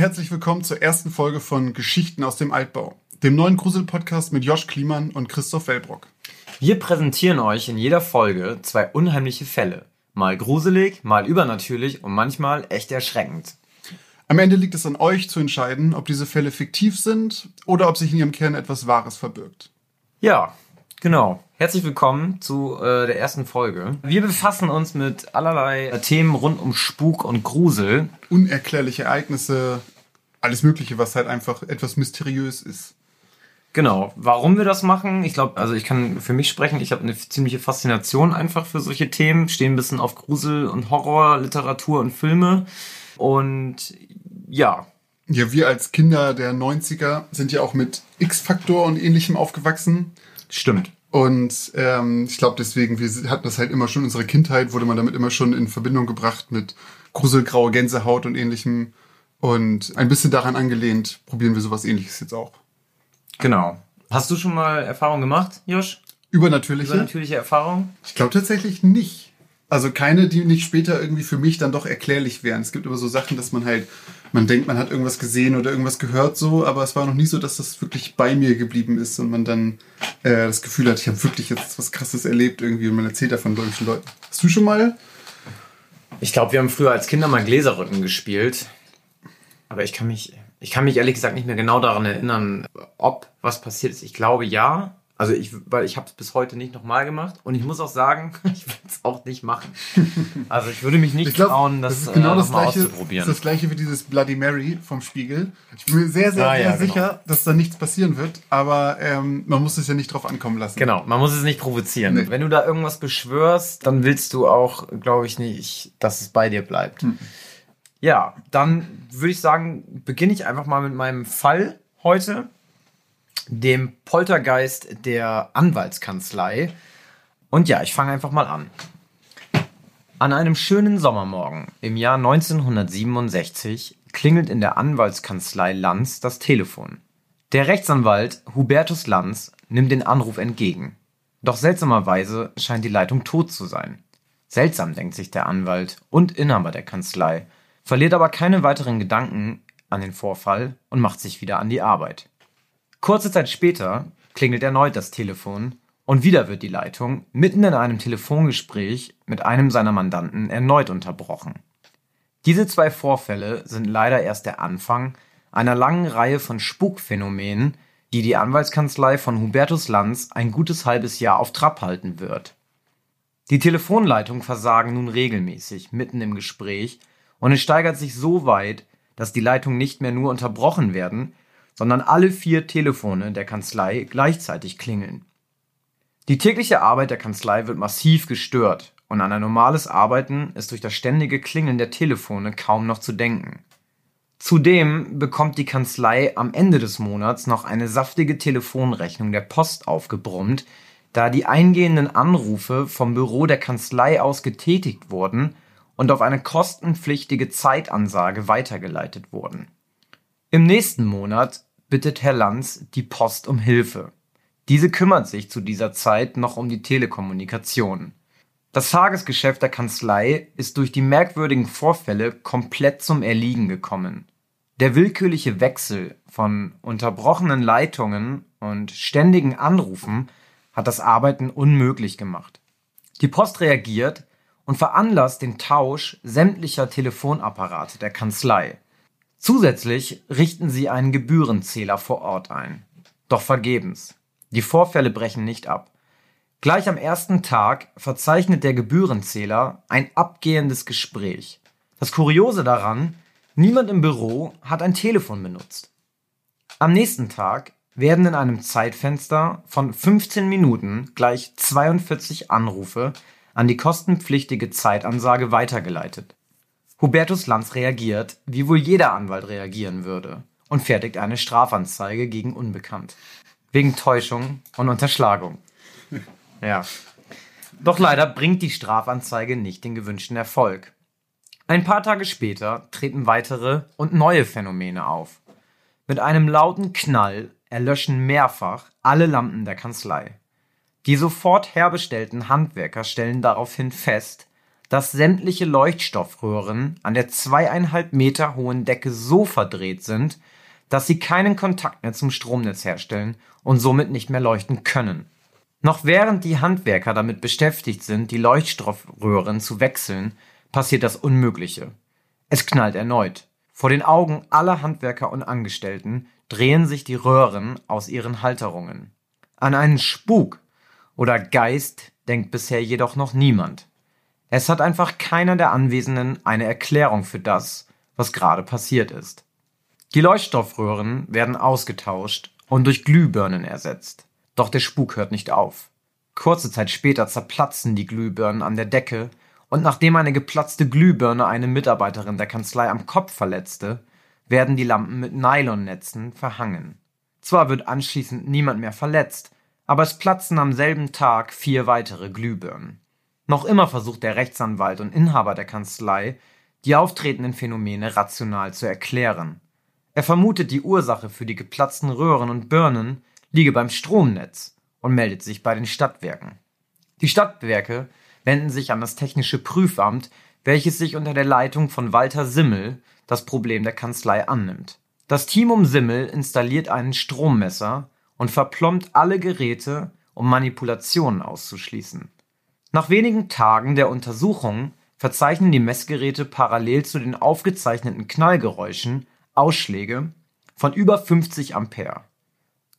Herzlich willkommen zur ersten Folge von Geschichten aus dem Altbau, dem neuen Grusel-Podcast mit Josh Kliemann und Christoph Wellbrock. Wir präsentieren euch in jeder Folge zwei unheimliche Fälle. Mal gruselig, mal übernatürlich und manchmal echt erschreckend. Am Ende liegt es an euch zu entscheiden, ob diese Fälle fiktiv sind oder ob sich in ihrem Kern etwas Wahres verbirgt. Ja, genau. Herzlich willkommen zu äh, der ersten Folge. Wir befassen uns mit allerlei Themen rund um Spuk und Grusel. Unerklärliche Ereignisse, alles Mögliche, was halt einfach etwas mysteriös ist. Genau. Warum wir das machen? Ich glaube, also ich kann für mich sprechen, ich habe eine ziemliche Faszination einfach für solche Themen, stehen ein bisschen auf Grusel und Horror, Literatur und Filme. Und ja. Ja, wir als Kinder der 90er sind ja auch mit X-Faktor und ähnlichem aufgewachsen. Stimmt. Und ähm, ich glaube deswegen, wir hatten das halt immer schon in unserer Kindheit, wurde man damit immer schon in Verbindung gebracht mit gruselgraue Gänsehaut und ähnlichem. Und ein bisschen daran angelehnt, probieren wir sowas ähnliches jetzt auch. Genau. Hast du schon mal Erfahrung gemacht, Josh? Übernatürliche? Übernatürliche Erfahrung? Ich glaube tatsächlich nicht. Also keine, die nicht später irgendwie für mich dann doch erklärlich wären. Es gibt immer so Sachen, dass man halt, man denkt, man hat irgendwas gesehen oder irgendwas gehört so, aber es war noch nie so, dass das wirklich bei mir geblieben ist und man dann äh, das Gefühl hat, ich habe wirklich jetzt was Krasses erlebt irgendwie und man erzählt davon solchen Leuten. Hast du schon mal? Ich glaube, wir haben früher als Kinder mal Gläserrücken gespielt. Aber ich kann mich, ich kann mich ehrlich gesagt nicht mehr genau daran erinnern, ob was passiert ist. Ich glaube ja. Also ich, weil ich habe es bis heute nicht nochmal gemacht und ich muss auch sagen, ich will es auch nicht machen. Also ich würde mich nicht glaub, trauen, das, das ist genau äh, das gleiche, auszuprobieren. Das, ist das gleiche wie dieses Bloody Mary vom Spiegel. Ich bin mir sehr, sehr, Ah, sehr ja, genau. sicher, dass da nichts passieren wird, aber ähm, man muss es ja nicht drauf ankommen lassen. Genau, man muss es nicht provozieren. Nee. Wenn du da irgendwas beschwörst, dann willst du auch, glaube ich, nicht, dass es bei dir bleibt. Hm. Ja, dann würde ich sagen, beginne ich einfach mal mit meinem Fall heute, dem Poltergeist der Anwaltskanzlei. Und ja, ich fange einfach mal an. An einem schönen Sommermorgen im Jahr 1967 klingelt in der Anwaltskanzlei Lanz das Telefon. Der Rechtsanwalt Hubertus Lanz nimmt den Anruf entgegen. Doch seltsamerweise scheint die Leitung tot zu sein. Seltsam, denkt sich der Anwalt und Inhaber der Kanzlei, verliert aber keine weiteren Gedanken an den Vorfall und macht sich wieder an die Arbeit. Kurze Zeit später klingelt erneut das Telefon und wieder wird die Leitung mitten in einem Telefongespräch mit einem seiner Mandanten erneut unterbrochen. Diese zwei Vorfälle sind leider erst der Anfang einer langen Reihe von Spukphänomenen, die die Anwaltskanzlei von Hubertus Lanz ein gutes halbes Jahr auf Trab halten wird. Die Telefonleitungen versagen nun regelmäßig mitten im Gespräch und es steigert sich so weit, dass die Leitungen nicht mehr nur unterbrochen werden, sondern alle vier Telefone der Kanzlei gleichzeitig klingeln. Die tägliche Arbeit der Kanzlei wird massiv gestört und an ein normales Arbeiten ist durch das ständige Klingeln der Telefone kaum noch zu denken. Zudem bekommt die Kanzlei am Ende des Monats noch eine saftige Telefonrechnung der Post aufgebrummt, da die eingehenden Anrufe vom Büro der Kanzlei aus getätigt wurden und auf eine kostenpflichtige Zeitansage weitergeleitet wurden. Im nächsten Monat bittet Herr Lanz die Post um Hilfe. Diese kümmert sich zu dieser Zeit noch um die Telekommunikation. Das Tagesgeschäft der Kanzlei ist durch die merkwürdigen Vorfälle komplett zum Erliegen gekommen. Der willkürliche Wechsel von unterbrochenen Leitungen und ständigen Anrufen hat das Arbeiten unmöglich gemacht. Die Post reagiert und veranlasst den Tausch sämtlicher Telefonapparate der Kanzlei. Zusätzlich richten sie einen Gebührenzähler vor Ort ein. Doch vergebens. Die Vorfälle brechen nicht ab. Gleich am ersten Tag verzeichnet der Gebührenzähler ein abgehendes Gespräch. Das Kuriose daran, niemand im Büro hat ein Telefon benutzt. Am nächsten Tag werden in einem Zeitfenster von 15 Minuten gleich 42 Anrufe an die kostenpflichtige Zeitansage weitergeleitet. Hubertus Lanz reagiert, wie wohl jeder Anwalt reagieren würde, und fertigt eine Strafanzeige gegen Unbekannt. Wegen Täuschung und Unterschlagung. Ja. Doch leider bringt die Strafanzeige nicht den gewünschten Erfolg. Ein paar Tage später treten weitere und neue Phänomene auf. Mit einem lauten Knall erlöschen mehrfach alle Lampen der Kanzlei. Die sofort herbestellten Handwerker stellen daraufhin fest, dass sämtliche Leuchtstoffröhren an der zweieinhalb Meter hohen Decke so verdreht sind, dass sie keinen Kontakt mehr zum Stromnetz herstellen und somit nicht mehr leuchten können. Noch während die Handwerker damit beschäftigt sind, die Leuchtstoffröhren zu wechseln, passiert das Unmögliche. Es knallt erneut. Vor den Augen aller Handwerker und Angestellten drehen sich die Röhren aus ihren Halterungen. An einen Spuk oder Geist denkt bisher jedoch noch niemand. Es hat einfach keiner der Anwesenden eine Erklärung für das, was gerade passiert ist. Die Leuchtstoffröhren werden ausgetauscht und durch Glühbirnen ersetzt. Doch der Spuk hört nicht auf. Kurze Zeit später zerplatzen die Glühbirnen an der Decke und nachdem eine geplatzte Glühbirne eine Mitarbeiterin der Kanzlei am Kopf verletzte, werden die Lampen mit Nylonnetzen verhangen. Zwar wird anschließend niemand mehr verletzt, aber es platzen am selben Tag vier weitere Glühbirnen. Noch immer versucht der Rechtsanwalt und Inhaber der Kanzlei, die auftretenden Phänomene rational zu erklären. Er vermutet, die Ursache für die geplatzten Röhren und Birnen liege beim Stromnetz und meldet sich bei den Stadtwerken. Die Stadtwerke wenden sich an das Technische Prüfamt, welches sich unter der Leitung von Walter Simmel das Problem der Kanzlei annimmt. Das Team um Simmel installiert einen Strommesser und verplombt alle Geräte, um Manipulationen auszuschließen. Nach wenigen Tagen der Untersuchung verzeichnen die Messgeräte parallel zu den aufgezeichneten Knallgeräuschen Ausschläge von über 50 Ampere.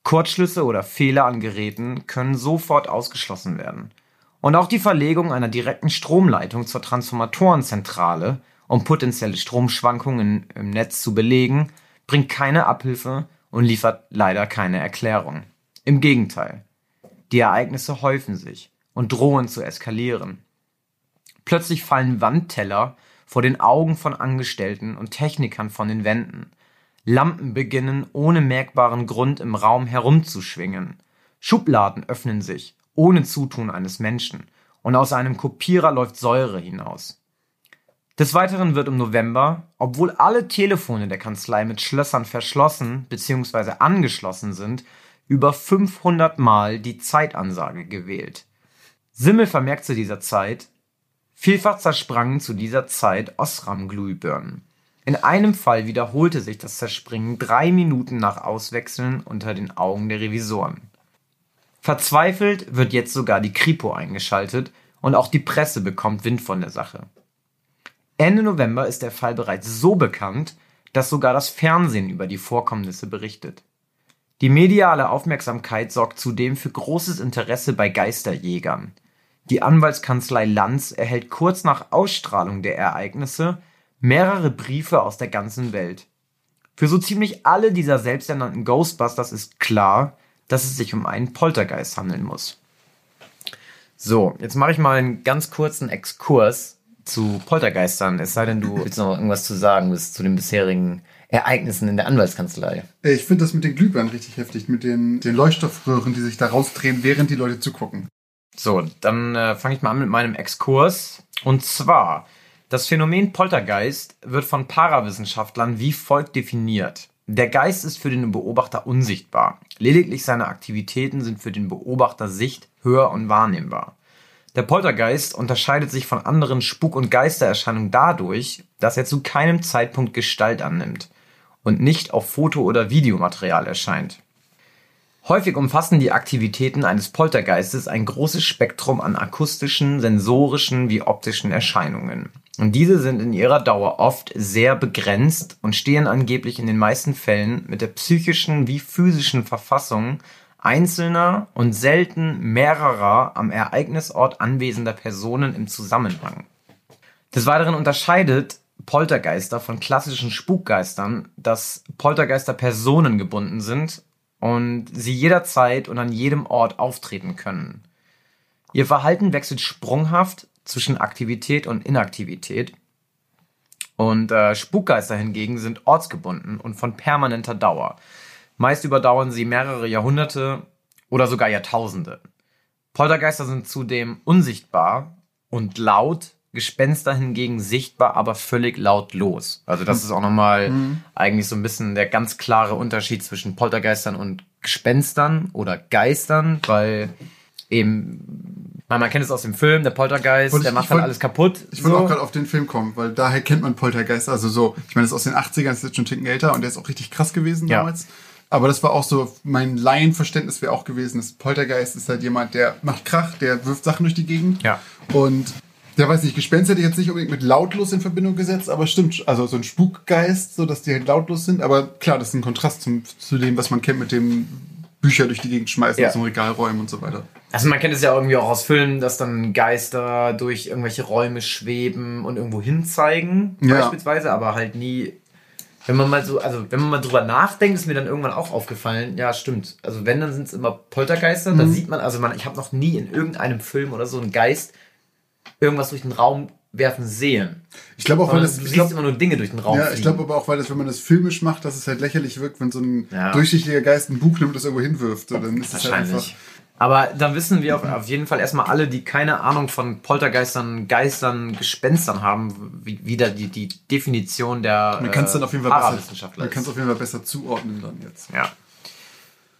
Kurzschlüsse oder Fehler an Geräten können sofort ausgeschlossen werden und auch die Verlegung einer direkten Stromleitung zur Transformatorenzentrale, um potenzielle Stromschwankungen im Netz zu belegen, bringt keine Abhilfe und liefert leider keine Erklärung. Im Gegenteil. Die Ereignisse häufen sich und drohen zu eskalieren. Plötzlich fallen Wandteller vor den Augen von Angestellten und Technikern von den Wänden. Lampen beginnen ohne merkbaren Grund im Raum herumzuschwingen. Schubladen öffnen sich ohne Zutun eines Menschen, und aus einem Kopierer läuft Säure hinaus. Des Weiteren wird im November, obwohl alle Telefone der Kanzlei mit Schlössern verschlossen bzw. angeschlossen sind, über 500 Mal die Zeitansage gewählt. Simmel vermerkt zu dieser Zeit, vielfach zersprangen zu dieser Zeit Osram-Glühbirnen. In einem Fall wiederholte sich das Zerspringen drei Minuten nach Auswechseln unter den Augen der Revisoren. Verzweifelt wird jetzt sogar die Kripo eingeschaltet und auch die Presse bekommt Wind von der Sache. Ende November ist der Fall bereits so bekannt, dass sogar das Fernsehen über die Vorkommnisse berichtet. Die mediale Aufmerksamkeit sorgt zudem für großes Interesse bei Geisterjägern. Die Anwaltskanzlei Lanz erhält kurz nach Ausstrahlung der Ereignisse mehrere Briefe aus der ganzen Welt. Für so ziemlich alle dieser selbsternannten Ghostbusters ist klar, dass es sich um einen Poltergeist handeln muss. So, jetzt mache ich mal einen ganz kurzen Exkurs zu Poltergeistern, es sei denn, du willst noch irgendwas zu sagen bis zu den bisherigen Ereignissen in der Anwaltskanzlei. Ich finde das mit den Glühbirnen richtig heftig, mit den, den Leuchtstoffröhren, die sich da rausdrehen, während die Leute zugucken. So, dann äh, fange ich mal an mit meinem Exkurs. Und zwar, das Phänomen Poltergeist wird von Parawissenschaftlern wie folgt definiert. Der Geist ist für den Beobachter unsichtbar. Lediglich seine Aktivitäten sind für den Beobachter sicht-, hör- und wahrnehmbar. Der Poltergeist unterscheidet sich von anderen Spuk- und Geistererscheinungen dadurch, dass er zu keinem Zeitpunkt Gestalt annimmt und nicht auf Foto- oder Videomaterial erscheint. Häufig umfassen die Aktivitäten eines Poltergeistes ein großes Spektrum an akustischen, sensorischen wie optischen Erscheinungen. Und diese sind in ihrer Dauer oft sehr begrenzt und stehen angeblich in den meisten Fällen mit der psychischen wie physischen Verfassung einzelner und selten mehrerer am Ereignisort anwesender Personen im Zusammenhang. Des Weiteren unterscheidet Poltergeister von klassischen Spukgeistern, dass Poltergeister personengebunden sind und sie jederzeit und an jedem Ort auftreten können. Ihr Verhalten wechselt sprunghaft zwischen Aktivität und Inaktivität. Und äh, Spukgeister hingegen sind ortsgebunden und von permanenter Dauer. Meist überdauern sie mehrere Jahrhunderte oder sogar Jahrtausende. Poltergeister sind zudem unsichtbar und laut, Gespenster hingegen sichtbar, aber völlig lautlos. Also das ist auch nochmal mhm. eigentlich so ein bisschen der ganz klare Unterschied zwischen Poltergeistern und Gespenstern oder Geistern, weil eben Weil man kennt es aus dem Film, der Poltergeist, Wollte der ich- macht ich dann alles kaputt. Ich wollte so. auch gerade auf den Film kommen, weil daher kennt man Poltergeist. Also so, ich meine, das ist aus den 80ern, das ist jetzt schon ein Ticken älter und der ist auch richtig krass gewesen Ja. damals. Aber das war auch so, mein Laienverständnis wäre auch gewesen, dass Poltergeist ist halt jemand, der macht Krach, der wirft Sachen durch die Gegend. Ja. Und der weiß nicht, Gespenst hätte ich jetzt nicht unbedingt mit lautlos in Verbindung gesetzt, aber stimmt, also so ein Spukgeist, so dass die halt lautlos sind. Aber klar, das ist ein Kontrast zum, zu dem, was man kennt mit dem Bücher durch die Gegend schmeißen, Ja. aus dem Regal räumen und so weiter. Also man kennt es ja irgendwie auch aus Filmen, dass dann Geister durch irgendwelche Räume schweben und irgendwo hinzeigen, Ja. beispielsweise, aber halt nie. Wenn man mal so, also wenn man mal drüber nachdenkt, ist mir dann irgendwann auch aufgefallen, ja, stimmt. Also wenn, dann sind es immer Poltergeister, Mhm. da sieht man, also man, ich habe noch nie in irgendeinem Film oder so einen Geist irgendwas durch den Raum werfen sehen. Ich glaube auch, weil das, du ich siehst glaub, immer nur Dinge durch den Raum Ja, ich fliegen. glaube aber auch, weil das, wenn man das filmisch macht, dass es halt lächerlich wirkt, wenn so ein Ja. durchsichtiger Geist ein Buch nimmt und das irgendwo hinwirft. So, dann ist es halt einfach. Aber dann wissen wir auf, auf jeden Fall erstmal alle, die keine Ahnung von Poltergeistern, Geistern, Gespenstern haben, wie, wie da die, die Definition der Man kann es dann auf jeden Fall besser, Parawissenschaftler man kann's ist. auf jeden Fall besser zuordnen dann jetzt. Ja.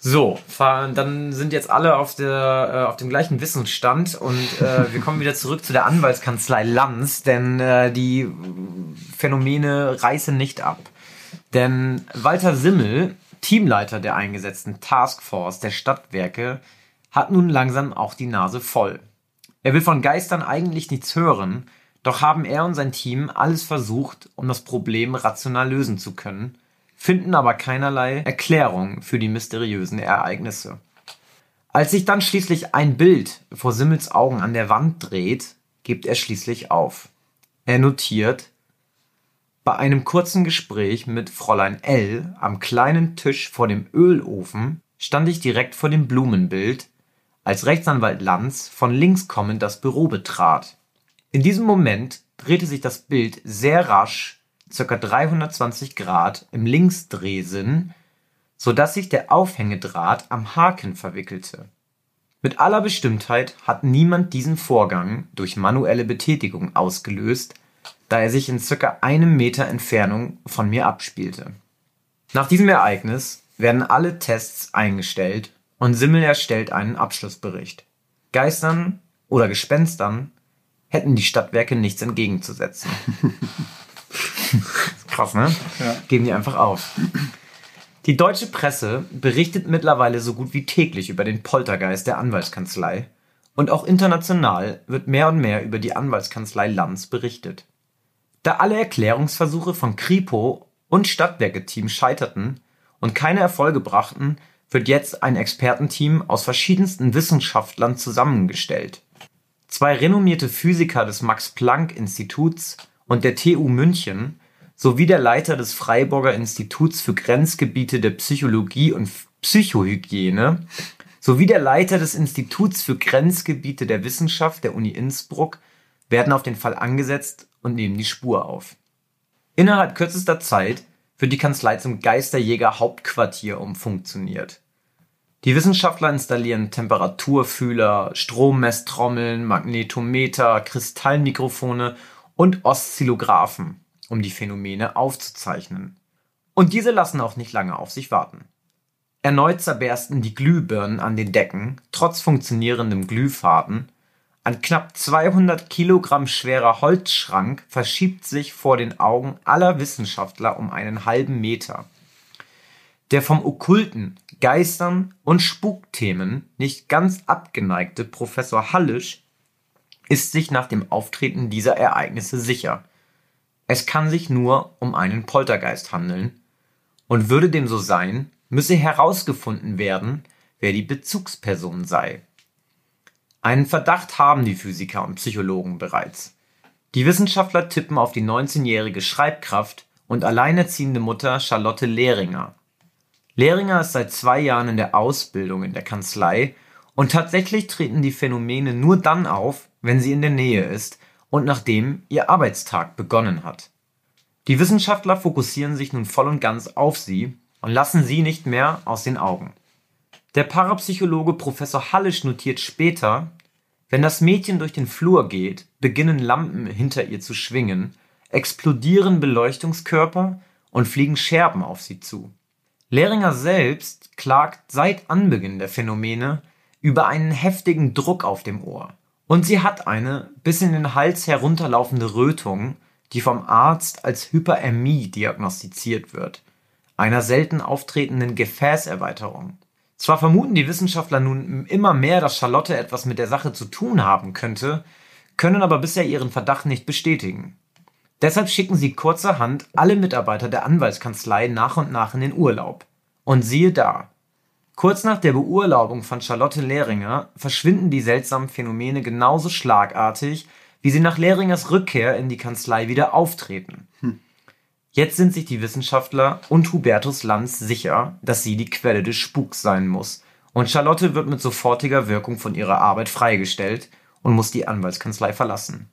So, dann sind jetzt alle auf, der, äh, auf dem gleichen Wissensstand und äh, wir kommen wieder zurück zu der Anwaltskanzlei Lanz, denn äh, die Phänomene reißen nicht ab. Denn Walter Simmel, Teamleiter der eingesetzten Taskforce der Stadtwerke, hat nun langsam auch die Nase voll. Er will von Geistern eigentlich nichts hören, doch haben er und sein Team alles versucht, um das Problem rational lösen zu können, finden aber keinerlei Erklärung für die mysteriösen Ereignisse. Als sich dann schließlich ein Bild vor Simmels Augen an der Wand dreht, gibt er schließlich auf. Er notiert, bei einem kurzen Gespräch mit Fräulein L. am kleinen Tisch vor dem Ölofen stand ich direkt vor dem Blumenbild, als Rechtsanwalt Lanz von links kommend das Büro betrat. In diesem Moment drehte sich das Bild sehr rasch, ca. 320 Grad im Linksdrehsinn, so dass sich der Aufhängedraht am Haken verwickelte. Mit aller Bestimmtheit hat niemand diesen Vorgang durch manuelle Betätigung ausgelöst, da er sich in circa einem Meter Entfernung von mir abspielte. Nach diesem Ereignis werden alle Tests eingestellt und Simmel erstellt einen Abschlussbericht. Geistern oder Gespenstern hätten die Stadtwerke nichts entgegenzusetzen. Krass, ne? Ja. Geben die einfach auf. Die deutsche Presse berichtet mittlerweile so gut wie täglich über den Poltergeist der Anwaltskanzlei und auch international wird mehr und mehr über die Anwaltskanzlei Lanz berichtet. Da alle Erklärungsversuche von Kripo und Stadtwerke-Team scheiterten und keine Erfolge brachten, wird jetzt ein Expertenteam aus verschiedensten Wissenschaftlern zusammengestellt. Zwei renommierte Physiker des Max-Planck-Instituts und der TU München sowie der Leiter des Freiburger Instituts für Grenzgebiete der Psychologie und Psychohygiene sowie der Leiter des Instituts für Grenzgebiete der Wissenschaft der Uni Innsbruck werden auf den Fall angesetzt und nehmen die Spur auf. Innerhalb kürzester Zeit wird die Kanzlei zum Geisterjäger Hauptquartier umfunktioniert. Die Wissenschaftler installieren Temperaturfühler, Strommesstrommeln, Magnetometer, Kristallmikrofone und Oszillographen, um die Phänomene aufzuzeichnen. Und diese lassen auch nicht lange auf sich warten. Erneut zerbersten die Glühbirnen an den Decken, trotz funktionierendem Glühfaden. Ein knapp 200 Kilogramm schwerer Holzschrank verschiebt sich vor den Augen aller Wissenschaftler um einen halben Meter. Der vom Okkulten, Geistern und Spukthemen nicht ganz abgeneigte Professor Hallisch ist sich nach dem Auftreten dieser Ereignisse sicher. Es kann sich nur um einen Poltergeist handeln, und würde dem so sein, müsse herausgefunden werden, wer die Bezugsperson sei. Einen Verdacht haben die Physiker und Psychologen bereits. Die Wissenschaftler tippen auf die 19-jährige Schreibkraft und alleinerziehende Mutter Charlotte Lehringer. Lehringer ist seit zwei Jahren in der Ausbildung in der Kanzlei und tatsächlich treten die Phänomene nur dann auf, wenn sie in der Nähe ist und nachdem ihr Arbeitstag begonnen hat. Die Wissenschaftler fokussieren sich nun voll und ganz auf sie und lassen sie nicht mehr aus den Augen. Der Parapsychologe Professor Hallisch notiert später, wenn das Mädchen durch den Flur geht, beginnen Lampen hinter ihr zu schwingen, explodieren Beleuchtungskörper und fliegen Scherben auf sie zu. Lehringer selbst klagt seit Anbeginn der Phänomene über einen heftigen Druck auf dem Ohr Und sie hat eine bis in den Hals herunterlaufende Rötung, die vom Arzt als Hyperämie diagnostiziert wird, einer selten auftretenden Gefäßerweiterung. Zwar vermuten die Wissenschaftler nun immer mehr, dass Charlotte etwas mit der Sache zu tun haben könnte, können aber bisher ihren Verdacht nicht bestätigen. Deshalb schicken sie kurzerhand alle Mitarbeiter der Anwaltskanzlei nach und nach in den Urlaub. Und siehe da. Kurz nach der Beurlaubung von Charlotte Lehringer verschwinden die seltsamen Phänomene genauso schlagartig, wie sie nach Lehringers Rückkehr in die Kanzlei wieder auftreten. Jetzt sind sich die Wissenschaftler und Hubertus Lanz sicher, dass sie die Quelle des Spuks sein muss, und Charlotte wird mit sofortiger Wirkung von ihrer Arbeit freigestellt und muss die Anwaltskanzlei verlassen.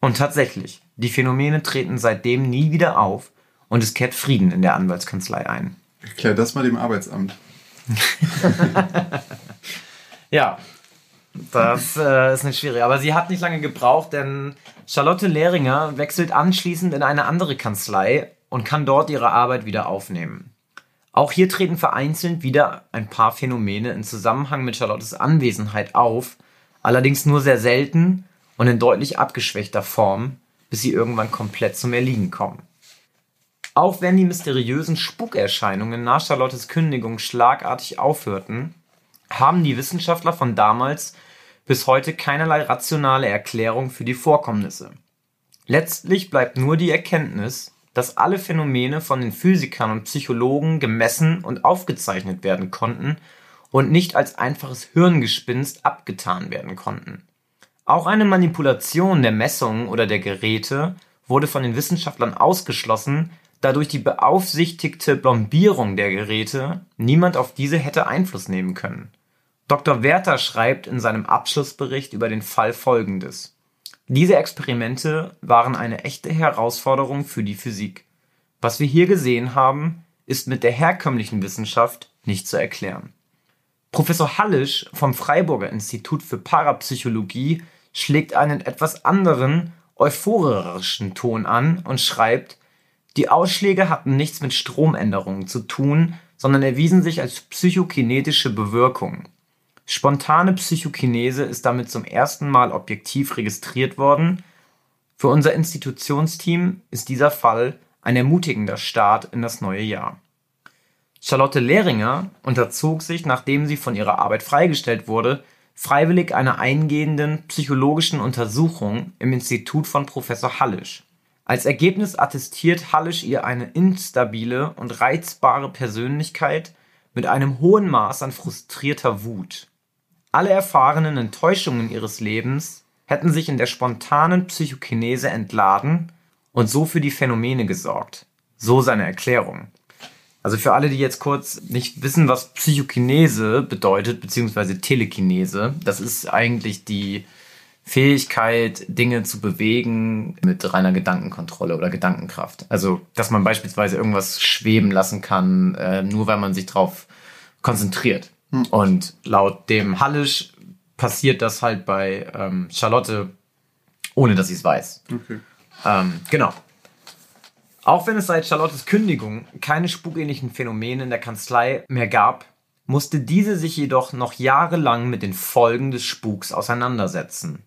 Und tatsächlich, die Phänomene treten seitdem nie wieder auf und es kehrt Frieden in der Anwaltskanzlei ein. Erklär das mal dem Arbeitsamt. Ja, das äh, ist nicht schwierig. Aber sie hat nicht lange gebraucht, denn Charlotte Lehringer wechselt anschließend in eine andere Kanzlei und kann dort ihre Arbeit wieder aufnehmen. Auch hier treten vereinzelt wieder ein paar Phänomene in Zusammenhang mit Charlottes Anwesenheit auf, allerdings nur sehr selten und in deutlich abgeschwächter Form, bis sie irgendwann komplett zum Erliegen kommen. Auch wenn die mysteriösen Spukerscheinungen nach Charlottes Kündigung schlagartig aufhörten, haben die Wissenschaftler von damals bis heute keinerlei rationale Erklärung für die Vorkommnisse. Letztlich bleibt nur die Erkenntnis, dass alle Phänomene von den Physikern und Psychologen gemessen und aufgezeichnet werden konnten und nicht als einfaches Hirngespinst abgetan werden konnten. Auch eine Manipulation der Messungen oder der Geräte wurde von den Wissenschaftlern ausgeschlossen, da durch die beaufsichtigte Plombierung der Geräte niemand auf diese hätte Einfluss nehmen können. Dr. Werther schreibt in seinem Abschlussbericht über den Fall folgendes: Diese Experimente waren eine echte Herausforderung für die Physik. Was wir hier gesehen haben, ist mit der herkömmlichen Wissenschaft nicht zu erklären. Professor Hallisch vom Freiburger Institut für Parapsychologie schlägt einen etwas anderen, euphorischen Ton an und schreibt, die Ausschläge hatten nichts mit Stromänderungen zu tun, sondern erwiesen sich als psychokinetische Bewirkung. Spontane Psychokinese ist damit zum ersten Mal objektiv registriert worden. Für unser Institutionsteam ist dieser Fall ein ermutigender Start in das neue Jahr. Charlotte Lehringer unterzog sich, nachdem sie von ihrer Arbeit freigestellt wurde, freiwillig einer eingehenden psychologischen Untersuchung im Institut von Professor Hallisch. Als Ergebnis attestiert Hallisch ihr eine instabile und reizbare Persönlichkeit mit einem hohen Maß an frustrierter Wut. Alle erfahrenen Enttäuschungen ihres Lebens hätten sich in der spontanen Psychokinese entladen und so für die Phänomene gesorgt. So seine Erklärung. Also für alle, die jetzt kurz nicht wissen, was Psychokinese bedeutet, beziehungsweise Telekinese, das ist eigentlich die Fähigkeit, Dinge zu bewegen mit reiner Gedankenkontrolle oder Gedankenkraft. Also, dass man beispielsweise irgendwas schweben lassen kann, äh, nur weil man sich drauf konzentriert. Hm. Und laut dem Hallisch passiert das halt bei ähm, Charlotte, ohne dass sie es weiß. Okay. Ähm, genau. Auch wenn es seit Charlottes Kündigung keine spukähnlichen Phänomene in der Kanzlei mehr gab, musste diese sich jedoch noch jahrelang mit den Folgen des Spuks auseinandersetzen.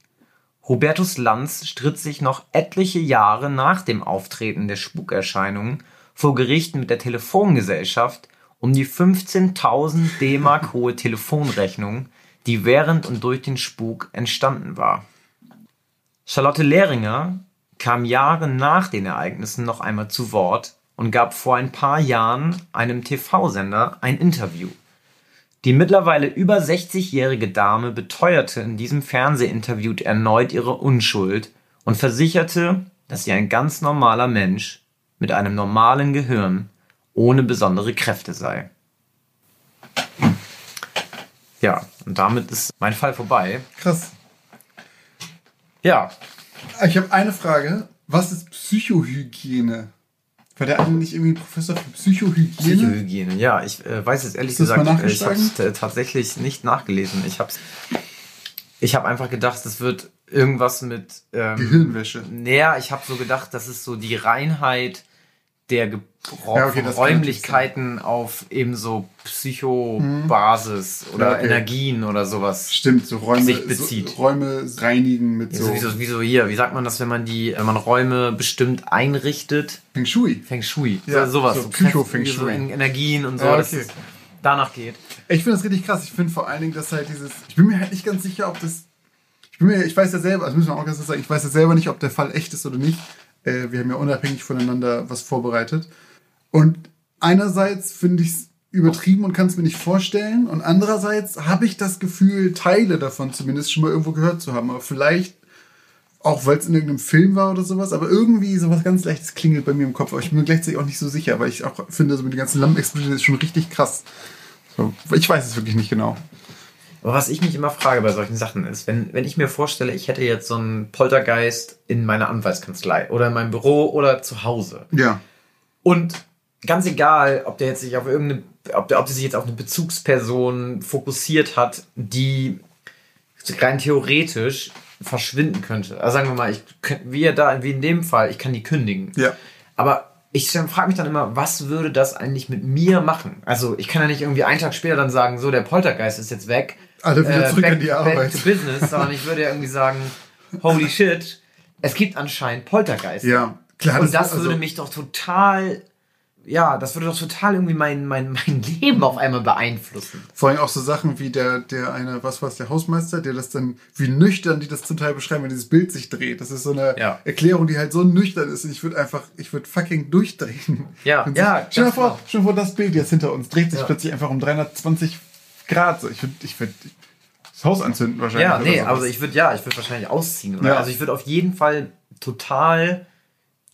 Hubertus Lanz stritt sich noch etliche Jahre nach dem Auftreten der Spukerscheinungen vor Gericht mit der Telefongesellschaft um die 15.000 D-Mark hohe Telefonrechnung, die während und durch den Spuk entstanden war. Charlotte Lehringer kam Jahre nach den Ereignissen noch einmal zu Wort und gab vor ein paar Jahren einem TV-Sender ein Interview. Die mittlerweile über 60-jährige Dame beteuerte in diesem Fernsehinterview erneut ihre Unschuld und versicherte, dass sie ein ganz normaler Mensch mit einem normalen Gehirn ohne besondere Kräfte sei. Ja, und damit ist mein Fall vorbei. Krass. Ja. Ich habe eine Frage. Was ist Psychohygiene? War der eine nicht irgendwie Professor für Psychohygiene? Psychohygiene, ja. Ich äh, weiß es ehrlich gesagt, äh, ich habe es tatsächlich nicht nachgelesen. Ich habe ich hab einfach gedacht, es wird irgendwas mit... Ähm, Gehirnwäsche. Naja, ich habe so gedacht, das ist so die Reinheit der Gebrauch Ja, okay, Räumlichkeiten auf eben so Psychobasis oder Ja, okay. Energien oder sowas. Stimmt, so Räume, sich bezieht. So Räume reinigen mit so So. Wie, so, wie so hier, wie sagt man das, wenn man die, wenn man Räume bestimmt einrichtet? Feng Shui. Feng Shui. Ja, so, sowas. so So, Psycho-Feng so Shui. in Energien und so, Ja, okay. es danach geht. Ich finde das richtig krass. Ich finde vor allen Dingen, dass halt dieses. Ich bin mir halt nicht ganz sicher, ob das. Ich bin mir, ich weiß ja selber, das müssen wir auch ganz sagen, ich weiß ja selber nicht, ob der Fall echt ist oder nicht. Äh, wir haben ja unabhängig voneinander was vorbereitet. Und einerseits finde ich es übertrieben und kann es mir nicht vorstellen. Und andererseits habe ich das Gefühl, Teile davon zumindest schon mal irgendwo gehört zu haben. Aber vielleicht auch, weil es in irgendeinem Film war oder sowas. Aber irgendwie sowas ganz leichtes klingelt bei mir im Kopf. Aber ich bin mir gleichzeitig auch nicht so sicher, weil ich auch finde, so mit den ganzen Lampenexplosionen ist schon richtig krass. So, ich weiß es wirklich nicht genau. Aber was ich mich immer frage bei solchen Sachen ist, wenn, wenn ich mir vorstelle, ich hätte jetzt so einen Poltergeist in meiner Anwaltskanzlei oder in meinem Büro oder zu Hause. Ja. Und ganz egal, ob der jetzt sich auf irgendeine, ob der, ob der sich jetzt auf eine Bezugsperson fokussiert hat, die rein theoretisch verschwinden könnte. Also sagen wir mal, ich, wie, da, wie in dem Fall, ich kann die kündigen. Ja. Aber ich frage mich dann immer, was würde das eigentlich mit mir machen? Also ich kann ja nicht irgendwie einen Tag später dann sagen, so der Poltergeist ist jetzt weg. Äh, Alle wieder zurück back, an die Arbeit. Back to business, sondern ich würde ja irgendwie sagen, holy shit, es gibt anscheinend Poltergeister. Ja. Klar, Und das also- würde mich doch total, ja, das würde doch total irgendwie mein, mein, mein Leben auf einmal beeinflussen. Vor allem auch so Sachen wie der, der eine, was war es, der Hausmeister, der das dann, wie nüchtern die das zum Teil beschreiben, wenn dieses Bild sich dreht. Das ist so eine Ja. Erklärung, die halt so nüchtern ist. Und ich würde einfach, ich würde fucking durchdrehen. Ja, ja, sich- Stell dir vor, genau. stell vor, das Bild jetzt hinter uns dreht sich Ja. plötzlich einfach um 320 Grad. So. Ich würde, ich würde das Haus anzünden wahrscheinlich. Ja, nee, also ich würde, ja, ich würde wahrscheinlich ausziehen. Ja. Also ich würde auf jeden Fall total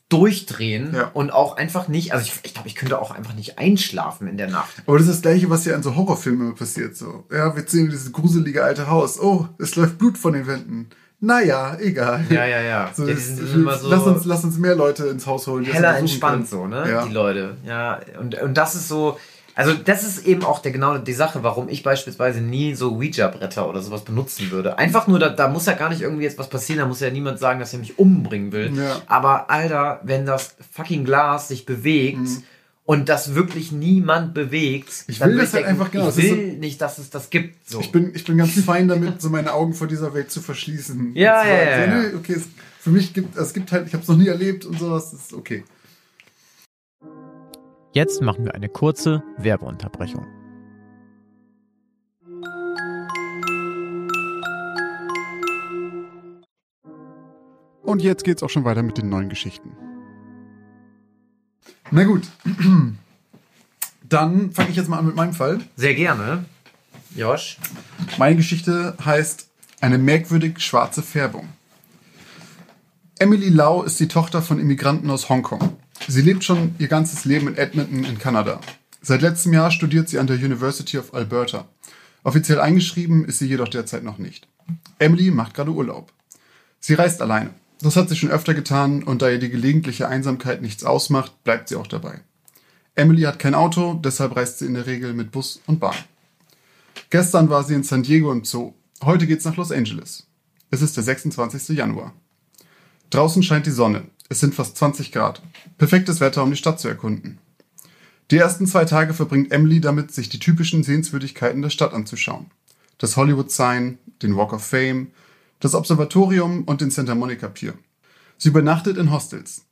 durchdrehen Ja. und auch einfach nicht, also ich, ich glaube, ich könnte auch einfach nicht einschlafen in der Nacht. Aber das ist das Gleiche, was ja in so Horrorfilmen passiert. So, ja, wir sehen dieses gruselige alte Haus. Oh, es läuft Blut von den Wänden. Naja, egal. Ja, ja, ja. So, ja immer so lass, uns, lass uns mehr Leute ins Haus holen. das heller entspannt können. so, ne? Ja. Die Leute. Ja, und, und das ist so, also das ist eben auch der genau die Sache, warum ich beispielsweise nie so Ouija-Bretter oder sowas benutzen würde. Einfach nur, da, da muss ja gar nicht irgendwie jetzt was passieren, da muss ja niemand sagen, dass er mich umbringen will. Ja. Aber Alter, wenn das fucking Glas sich bewegt und das wirklich niemand bewegt, Mhm. Ich dann will das halt denken, einfach genau, Ich will nicht, dass es das gibt. So. Ich bin, ich bin ganz fein damit, so meine Augen vor dieser Welt zu verschließen. Ja, ja, ja, so, ja. nee, okay, es, für mich gibt es gibt halt, ich habe es noch nie erlebt und sowas, das ist okay. Jetzt machen wir eine kurze Werbeunterbrechung. Und jetzt geht's auch schon weiter mit den neuen Geschichten. Na gut. Dann fange ich jetzt mal an mit meinem Fall. Sehr gerne. Josh. Meine Geschichte heißt Eine merkwürdig schwarze Färbung. Emily Lau ist die Tochter von Immigranten aus Hongkong. Sie lebt schon ihr ganzes Leben in Edmonton in Kanada. Seit letztem Jahr studiert sie an der University of Alberta. Offiziell eingeschrieben ist sie jedoch derzeit noch nicht. Emily macht gerade Urlaub. Sie reist alleine. Das hat sie schon öfter getan und da ihr die gelegentliche Einsamkeit nichts ausmacht, bleibt sie auch dabei. Emily hat kein Auto, deshalb reist sie in der Regel mit Bus und Bahn. Gestern war sie in San Diego im Zoo. Heute geht's nach Los Angeles. Es ist der 26. Januar. Draußen scheint die Sonne. Es sind fast 20 Grad. Perfektes Wetter, um die Stadt zu erkunden. Die ersten zwei Tage verbringt Emily damit, sich die typischen Sehenswürdigkeiten der Stadt anzuschauen. Das Hollywood Sign, den Walk of Fame, das Observatorium und den Santa Monica Pier. Sie übernachtet in Hostels.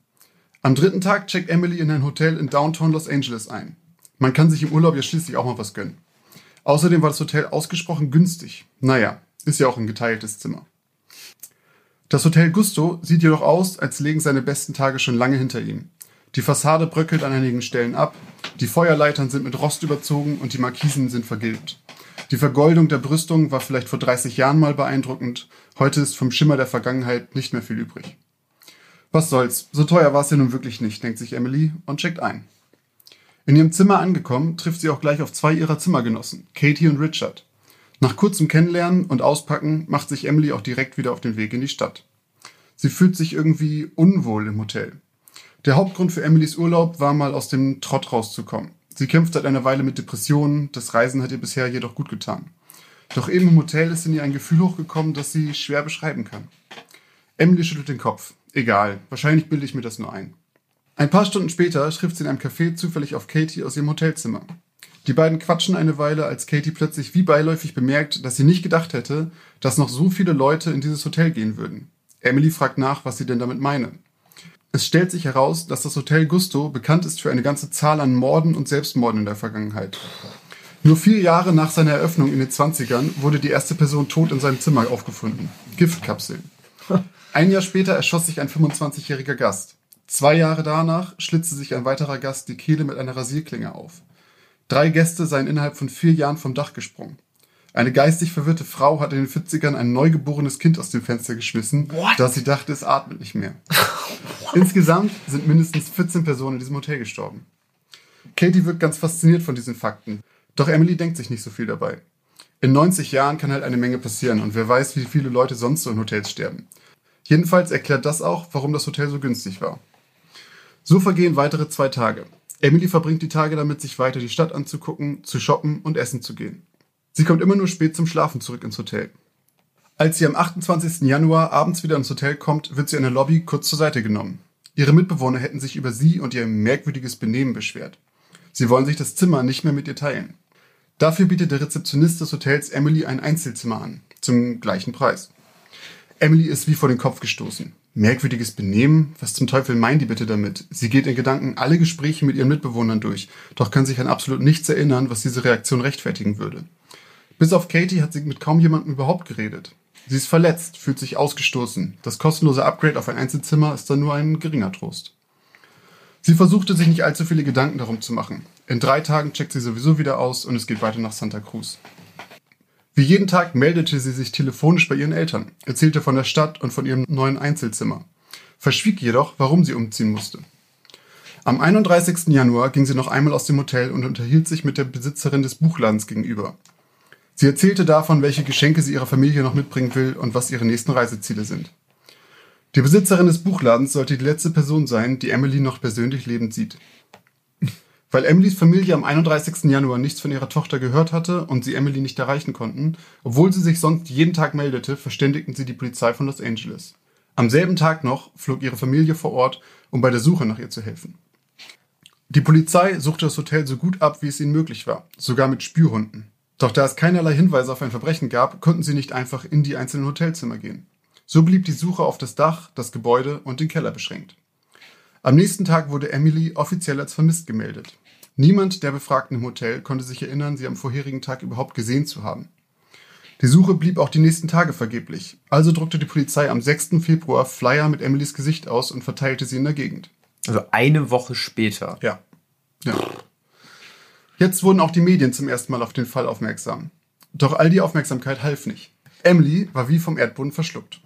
Am dritten Tag checkt Emily in ein Hotel in Downtown Los Angeles ein. Man kann sich im Urlaub ja schließlich auch mal was gönnen. Außerdem war das Hotel ausgesprochen günstig. Naja, ist ja auch ein geteiltes Zimmer. Das Hotel Gusto sieht jedoch aus, als legen seine besten Tage schon lange hinter ihm. Die Fassade bröckelt an einigen Stellen ab, die Feuerleitern sind mit Rost überzogen und die Markisen sind vergilbt. Die Vergoldung der Brüstung war vielleicht vor 30 Jahren mal beeindruckend, heute ist vom Schimmer der Vergangenheit nicht mehr viel übrig. Was soll's, so teuer war es ja nun wirklich nicht, denkt sich Emily und checkt ein. In ihrem Zimmer angekommen, trifft sie auch gleich auf zwei ihrer Zimmergenossen, Katie und Richard. Nach kurzem Kennenlernen und Auspacken macht sich Emily auch direkt wieder auf den Weg in die Stadt. Sie fühlt sich irgendwie unwohl im Hotel. Der Hauptgrund für Emilys Urlaub war mal aus dem Trott rauszukommen. Sie kämpft seit einer Weile mit Depressionen, das Reisen hat ihr bisher jedoch gut getan. Doch eben im Hotel ist in ihr ein Gefühl hochgekommen, das sie schwer beschreiben kann. Emily schüttelt den Kopf. Egal, wahrscheinlich bilde ich mir das nur ein. Ein paar Stunden später trifft sie in einem Café zufällig auf Katie aus ihrem Hotelzimmer. Die beiden quatschen eine Weile, als Katie plötzlich wie beiläufig bemerkt, dass sie nicht gedacht hätte, dass noch so viele Leute in dieses Hotel gehen würden. Emily fragt nach, was sie denn damit meine. Es stellt sich heraus, dass das Hotel Gusto bekannt ist für eine ganze Zahl an Morden und Selbstmorden in der Vergangenheit. Nur vier Jahre nach seiner Eröffnung in den 20ern wurde die erste Person tot in seinem Zimmer aufgefunden. Giftkapseln. Ein Jahr später erschoss sich ein 25-jähriger Gast. Zwei Jahre danach schlitzte sich ein weiterer Gast die Kehle mit einer Rasierklinge auf. Drei Gäste seien innerhalb von vier Jahren vom Dach gesprungen. Eine geistig verwirrte Frau hat in den 40ern ein neugeborenes Kind aus dem Fenster geschmissen, What? da sie dachte, es atmet nicht mehr. Insgesamt sind mindestens 14 Personen in diesem Hotel gestorben. Katie wirkt ganz fasziniert von diesen Fakten. Doch Emily denkt sich nicht so viel dabei. In 90 Jahren kann halt eine Menge passieren und wer weiß, wie viele Leute sonst so in Hotels sterben. Jedenfalls erklärt das auch, warum das Hotel so günstig war. So vergehen weitere zwei Tage. Emily verbringt die Tage damit, sich weiter die Stadt anzugucken, zu shoppen und essen zu gehen. Sie kommt immer nur spät zum Schlafen zurück ins Hotel. Als sie am 28. Januar abends wieder ins Hotel kommt, wird sie in der Lobby kurz zur Seite genommen. Ihre Mitbewohner hätten sich über sie und ihr merkwürdiges Benehmen beschwert. Sie wollen sich das Zimmer nicht mehr mit ihr teilen. Dafür bietet der Rezeptionist des Hotels Emily ein Einzelzimmer an, zum gleichen Preis. Emily ist wie vor den Kopf gestoßen. Merkwürdiges Benehmen? Was zum Teufel meint die bitte damit? Sie geht in Gedanken alle Gespräche mit ihren Mitbewohnern durch, doch kann sich an absolut nichts erinnern, was diese Reaktion rechtfertigen würde. Bis auf Katie hat sie mit kaum jemandem überhaupt geredet. Sie ist verletzt, fühlt sich ausgestoßen. Das kostenlose Upgrade auf ein Einzelzimmer ist dann nur ein geringer Trost. Sie versuchte sich nicht allzu viele Gedanken darum zu machen. In drei Tagen checkt sie sowieso wieder aus und es geht weiter nach Santa Cruz. Wie jeden Tag meldete sie sich telefonisch bei ihren Eltern, erzählte von der Stadt und von ihrem neuen Einzelzimmer, verschwieg jedoch, warum sie umziehen musste. Am 31. Januar ging sie noch einmal aus dem Hotel und unterhielt sich mit der Besitzerin des Buchladens gegenüber. Sie erzählte davon, welche Geschenke sie ihrer Familie noch mitbringen will und was ihre nächsten Reiseziele sind. Die Besitzerin des Buchladens sollte die letzte Person sein, die Emily noch persönlich lebend sieht. Weil Emilys Familie am 31. Januar nichts von ihrer Tochter gehört hatte und sie Emily nicht erreichen konnten, obwohl sie sich sonst jeden Tag meldete, verständigten sie die Polizei von Los Angeles. Am selben Tag noch flog ihre Familie vor Ort, um bei der Suche nach ihr zu helfen. Die Polizei suchte das Hotel so gut ab, wie es ihnen möglich war, sogar mit Spürhunden. Doch da es keinerlei Hinweise auf ein Verbrechen gab, konnten sie nicht einfach in die einzelnen Hotelzimmer gehen. So blieb die Suche auf das Dach, das Gebäude und den Keller beschränkt. Am nächsten Tag wurde Emily offiziell als vermisst gemeldet. Niemand der Befragten im Hotel konnte sich erinnern, sie am vorherigen Tag überhaupt gesehen zu haben. Die Suche blieb auch die nächsten Tage vergeblich. Also druckte die Polizei am 6. Februar Flyer mit Emilys Gesicht aus und verteilte sie in der Gegend. Also eine Woche später. Ja. Ja. Jetzt wurden auch die Medien zum ersten Mal auf den Fall aufmerksam. Doch all die Aufmerksamkeit half nicht. Emily war wie vom Erdboden verschluckt.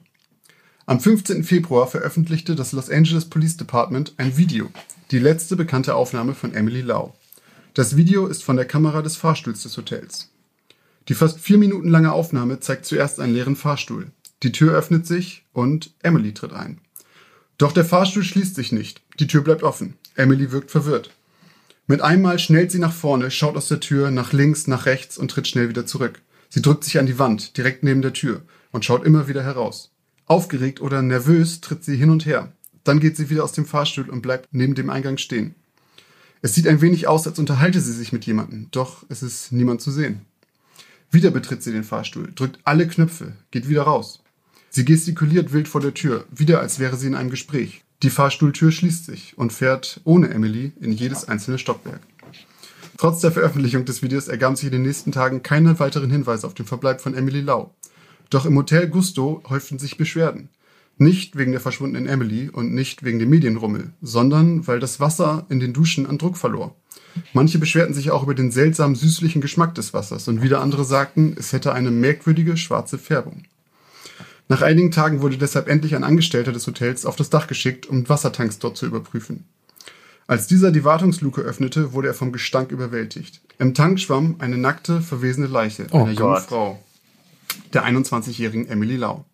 Am 15. Februar veröffentlichte das Los Angeles Police Department ein Video, die letzte bekannte Aufnahme von Emily Lau. Das Video ist von der Kamera des Fahrstuhls des Hotels. Die fast vier Minuten lange Aufnahme zeigt zuerst einen leeren Fahrstuhl. Die Tür öffnet sich und Emily tritt ein. Doch der Fahrstuhl schließt sich nicht. Die Tür bleibt offen. Emily wirkt verwirrt. Mit einmal schnellt sie nach vorne, schaut aus der Tür, nach links, nach rechts und tritt schnell wieder zurück. Sie drückt sich an die Wand, direkt neben der Tür, und schaut immer wieder heraus. Aufgeregt oder nervös tritt sie hin und her. Dann geht sie wieder aus dem Fahrstuhl und bleibt neben dem Eingang stehen. Es sieht ein wenig aus, als unterhalte sie sich mit jemandem, doch es ist niemand zu sehen. Wieder betritt sie den Fahrstuhl, drückt alle Knöpfe, geht wieder raus. Sie gestikuliert wild vor der Tür, wieder als wäre sie in einem Gespräch. Die Fahrstuhltür schließt sich und fährt ohne Emily in jedes einzelne Stockwerk. Trotz der Veröffentlichung des Videos ergaben sich in den nächsten Tagen keine weiteren Hinweise auf den Verbleib von Emily Lau. Doch im Hotel Gusto häuften sich Beschwerden. Nicht wegen der verschwundenen Emily und nicht wegen dem Medienrummel, sondern weil das Wasser in den Duschen an Druck verlor. Manche beschwerten sich auch über den seltsam süßlichen Geschmack des Wassers und wieder andere sagten, es hätte eine merkwürdige schwarze Färbung. Nach einigen Tagen wurde deshalb endlich ein Angestellter des Hotels auf das Dach geschickt, um Wassertanks dort zu überprüfen. Als dieser die Wartungsluke öffnete, wurde er vom Gestank überwältigt. Im Tank schwamm eine nackte, verwesene Leiche Oh einer jungen. Frau, der 21-jährigen Emily Lau.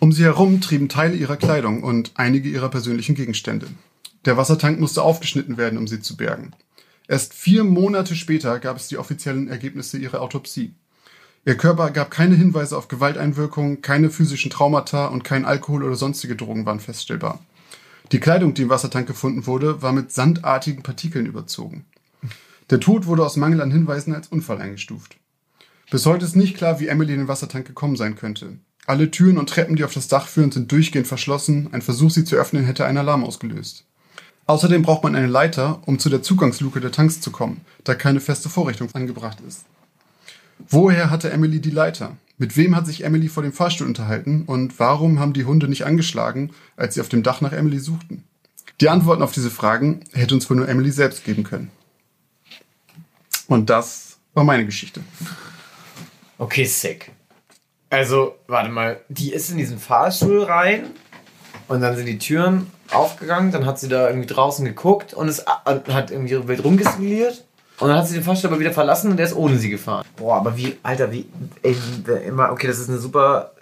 Um sie herum trieben Teile ihrer Kleidung und einige ihrer persönlichen Gegenstände. Der Wassertank musste aufgeschnitten werden, um sie zu bergen. Erst vier Monate später gab es die offiziellen Ergebnisse ihrer Autopsie. Ihr Körper gab keine Hinweise auf Gewalteinwirkung, keine physischen Traumata und kein Alkohol oder sonstige Drogen waren feststellbar. Die Kleidung, die im Wassertank gefunden wurde, war mit sandartigen Partikeln überzogen. Der Tod wurde aus Mangel an Hinweisen als Unfall eingestuft. Bis heute ist nicht klar, wie Emily in den Wassertank gekommen sein könnte. Alle Türen und Treppen, die auf das Dach führen, sind durchgehend verschlossen. Ein Versuch, sie zu öffnen, hätte einen Alarm ausgelöst. Außerdem braucht man eine Leiter, um zu der Zugangsluke der Tanks zu kommen, da keine feste Vorrichtung angebracht ist. Woher hatte Emily die Leiter? Mit wem hat sich Emily vor dem Fahrstuhl unterhalten und warum haben die Hunde nicht angeschlagen, als sie auf dem Dach nach Emily suchten? Die Antworten auf diese Fragen hätte uns wohl nur Emily selbst geben können. Und das war meine Geschichte. Okay, sick. Also, warte mal, die ist in diesen Fahrstuhl rein und dann sind die Türen aufgegangen, dann hat sie da irgendwie draußen geguckt und es und hat irgendwie wild rumgestimuliert. Und dann hat sie den Fahrstuhl aber wieder verlassen und er ist ohne sie gefahren. Boah, aber wie, Alter, wie, ey, immer, okay, das ist ein super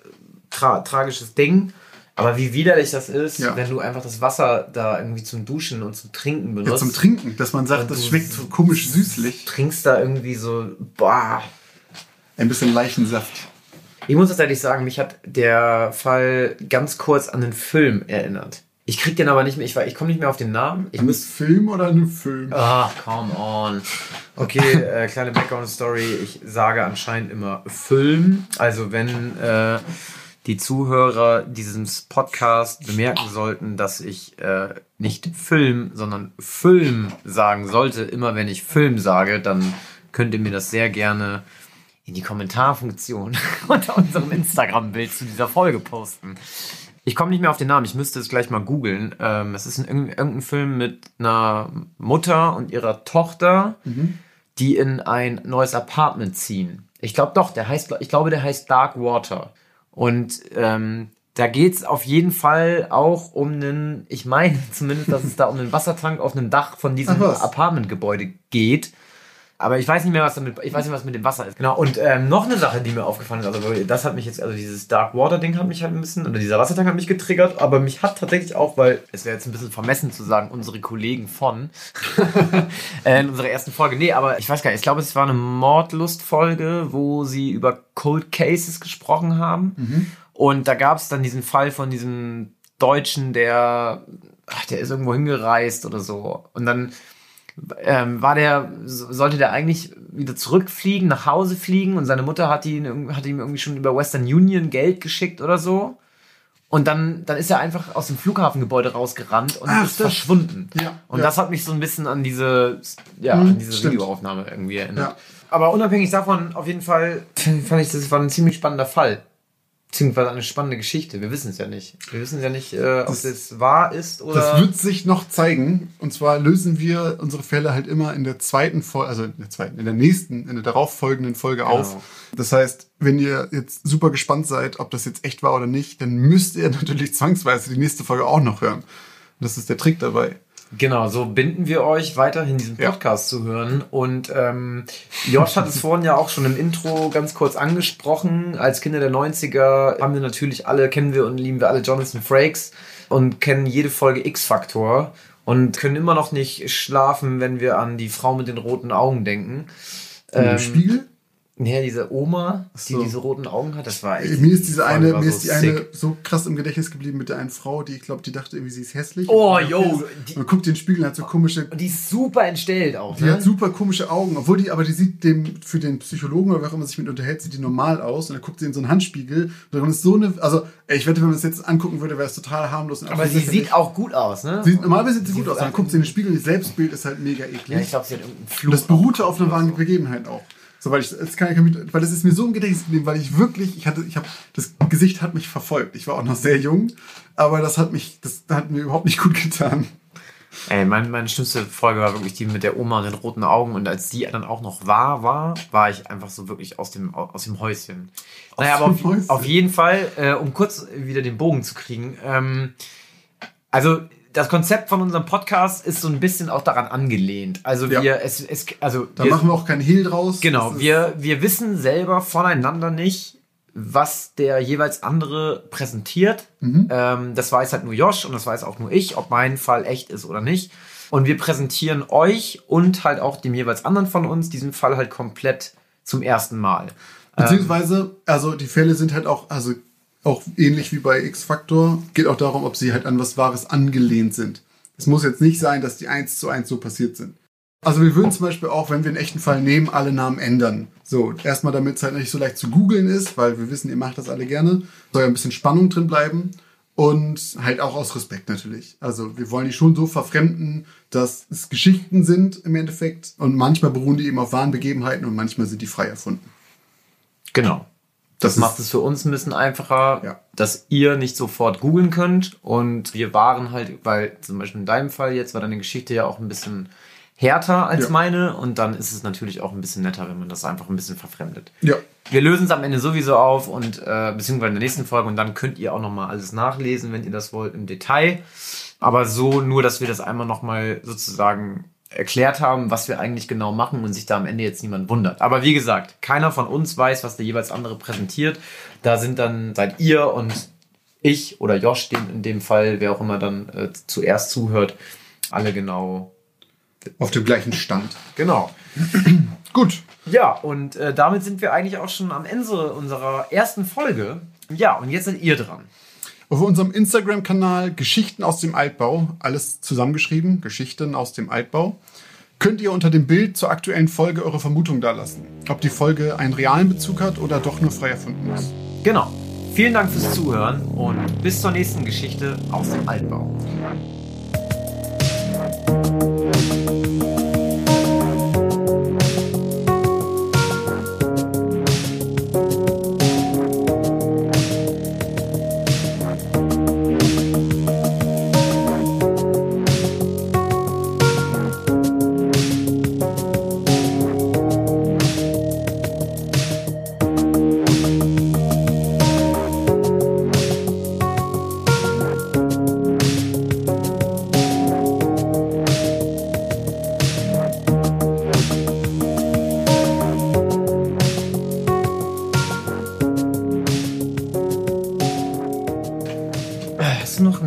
tra tragisches Ding. Aber wie widerlich das ist, Ja. wenn du einfach das Wasser da irgendwie zum Duschen und zum Trinken benutzt. Ja, zum Trinken, dass man sagt, das schmeckt so komisch süßlich. Trinkst da irgendwie so, boah. Ein bisschen Leichensaft. Ich muss tatsächlich sagen, mich hat der Fall ganz kurz an den Film erinnert. Ich krieg den aber nicht mehr, ich, ich komme nicht mehr auf den Namen. Ich Ein muss. Film oder ein Film? Ah, come on. Okay, äh, kleine Background-Story. Ich sage anscheinend immer Film. Also wenn äh, die Zuhörer dieses Podcast bemerken sollten, dass ich äh, nicht Film, sondern Film sagen sollte, immer wenn ich Film sage, dann könnt ihr mir das sehr gerne in die Kommentarfunktion unter unserem Instagram-Bild zu dieser Folge posten. Ich komme nicht mehr auf den Namen, ich müsste es gleich mal googeln. Ähm, es ist ein, irgendein Film mit einer Mutter und ihrer Tochter, die in ein neues Apartment ziehen. Ich glaube doch, der heißt, ich glaube, der heißt Dark Water. Und ähm, da geht's auf jeden Fall auch um einen, ich meine zumindest, dass es da um einen Wassertank auf einem Dach von diesem. Apartmentgebäude geht. Aber ich weiß nicht mehr, was damit, ich weiß nicht, was mit dem Wasser ist. Genau. Und ähm, noch eine Sache, die mir aufgefallen ist, also das hat mich jetzt, also dieses Dark Water Ding hat mich halt ein bisschen, oder dieser Wassertank hat mich getriggert, aber mich hat tatsächlich auch, weil es wäre jetzt ein bisschen vermessen zu sagen, unsere Kollegen von äh, in unserer ersten Folge. Nee, aber ich weiß gar nicht, ich glaube, es war eine Mordlust-Folge, wo sie über Cold Cases gesprochen haben. Und da gab es dann diesen Fall von diesem Deutschen, der, ach, der ist irgendwo hingereist oder so. Und dann ähm, war der, so- sollte der eigentlich wieder zurückfliegen, nach Hause fliegen und seine Mutter hat ihn, hat ihm irgendwie schon über Western Union Geld geschickt oder so. Und dann, dann ist er einfach aus dem Flughafengebäude rausgerannt und Ach, ist das- verschwunden. Ja, und ja. das hat mich so ein bisschen an diese, ja, Mhm, an diese stimmt. Videoaufnahme irgendwie erinnert. Ja. Aber unabhängig davon, auf jeden Fall fand ich, das war ein ziemlich spannender Fall. Beziehungsweise eine spannende Geschichte. Wir wissen es ja nicht. Wir wissen ja nicht, äh, ob Das- das wahr ist oder. Das wird sich noch zeigen. Und zwar lösen wir unsere Fälle halt immer in der zweiten Folge, also in der zweiten, in der nächsten, in der darauffolgenden Folge Genau. auf. Das heißt, wenn ihr jetzt super gespannt seid, ob das jetzt echt war oder nicht, dann müsst ihr natürlich zwangsweise die nächste Folge auch noch hören. Das ist der Trick dabei. Genau, so binden wir euch weiterhin diesen Ja. Podcast zu hören. Und ähm, Josh hat es vorhin ja auch schon im Intro ganz kurz angesprochen. Als Kinder der 90er haben wir natürlich alle, kennen wir und lieben wir alle Jonathan Frakes und kennen jede Folge X-Factor und können immer noch nicht schlafen, wenn wir an die Frau mit den roten Augen denken. Und Ähm, Im Spiegel? Ja, diese Oma, die so. diese roten Augen hat, das war echt. Mir ist diese eine, mir ist die eine sick. so krass im Gedächtnis geblieben mit der einen Frau, die ich glaube, die dachte irgendwie, sie ist hässlich. Oh, Und yo, die- Man guckt den Spiegel und hat so komische Und die ist super entstellt auch. Die ne? hat super komische Augen, obwohl die, aber die sieht dem, für den Psychologen oder wer auch immer sich mit unterhält, sieht die normal aus. Und dann guckt sie in so einen Handspiegel. Und dann ist so eine, also, ey, ich wette, wenn man es jetzt angucken würde, wäre es total harmlos. und Aber sie sieht auch gut aus, ne? Sie sieht, normalerweise sieht sie gut aus, dann guckt sie in den Spiegel und das Selbstbild ist halt mega eklig. Ja, ich glaube, sie hat irgendeinen und Fluch. das beruhte auf einer wahren Begebenheit auch. So, weil ich, das kann ich, weil das ist mir so im Gedächtnis geblieben, weil ich wirklich, ich hatte, ich habe, das Gesicht hat mich verfolgt. Ich war auch noch sehr jung, aber das hat mich, das hat mir überhaupt nicht gut getan. Ey, mein, meine schlimmste Folge war wirklich die mit der Oma und den roten Augen. Und als die dann auch noch wahr war, war ich einfach so wirklich aus dem, aus dem Häuschen. naja, aber auf, Häuschen. auf jeden Fall, äh, um kurz wieder den Bogen zu kriegen. Ähm, also, das Konzept von unserem Podcast ist so ein bisschen auch daran angelehnt. Also, Ja. wir, es, es, also, Da wir, machen wir auch keinen Hehl draus. Genau, wir, wir wissen selber voneinander nicht, was der jeweils andere präsentiert. Mhm. Ähm, das weiß halt nur Josh und das weiß auch nur ich, ob mein Fall echt ist oder nicht. Und wir präsentieren euch und halt auch dem jeweils anderen von uns diesen Fall halt komplett zum ersten Mal. Beziehungsweise, also die Fälle sind halt auch, also auch ähnlich wie bei X-Factor, geht auch darum, ob sie halt an was Wahres angelehnt sind. Es muss jetzt nicht sein, dass die eins zu eins so passiert sind. Also wir würden zum Beispiel auch, wenn wir einen echten Fall nehmen, alle Namen ändern. So, erstmal damit es halt nicht so leicht zu googeln ist, weil wir wissen, ihr macht das alle gerne. Soll ja ein bisschen Spannung drin bleiben. Und halt auch aus Respekt natürlich. Also wir wollen die schon so verfremden, dass es Geschichten sind im Endeffekt. Und manchmal beruhen die eben auf wahren Begebenheiten und manchmal sind die frei erfunden. Genau. Das, ist- macht es für uns ein bisschen einfacher, Ja. dass ihr nicht sofort googeln könnt. Und wir waren halt, weil zum Beispiel in deinem Fall jetzt war deine Geschichte ja auch ein bisschen härter als Ja. meine. Und dann ist es natürlich auch ein bisschen netter, wenn man das einfach ein bisschen verfremdet. Ja, Wir lösen es am Ende sowieso auf und äh, beziehungsweise in der nächsten Folge und dann könnt ihr auch nochmal alles nachlesen, wenn ihr das wollt, im Detail. Aber so nur, dass wir das einmal nochmal sozusagen erklärt haben, was wir eigentlich genau machen und sich da am Ende jetzt niemand wundert. Aber wie gesagt, keiner von uns weiß, was der jeweils andere präsentiert. Da sind dann, seid ihr und ich oder Josh, den in dem Fall, wer auch immer dann äh, zuerst zuhört, alle genau. auf dem gleichen Stand. Genau. Gut. Ja, und äh, damit sind wir eigentlich auch schon am Ende unserer ersten Folge. Ja, und jetzt seid ihr dran. Auf unserem Instagram-Kanal Geschichten aus dem Altbau, alles zusammengeschrieben, Geschichten aus dem Altbau, könnt ihr unter dem Bild zur aktuellen Folge eure Vermutung dalassen. Ob die Folge einen realen Bezug hat oder doch nur frei erfunden ist. Genau. Vielen Dank fürs Zuhören und bis zur nächsten Geschichte aus dem Altbau.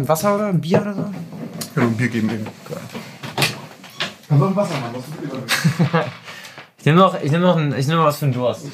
Wasser oder ein Bier oder so? Ich kann noch ein Bier geben eben. Kannst du noch ein Wasser machen? Was ist Ich nehme noch, ich nehm noch, ein, ich nehm noch was für den Durst.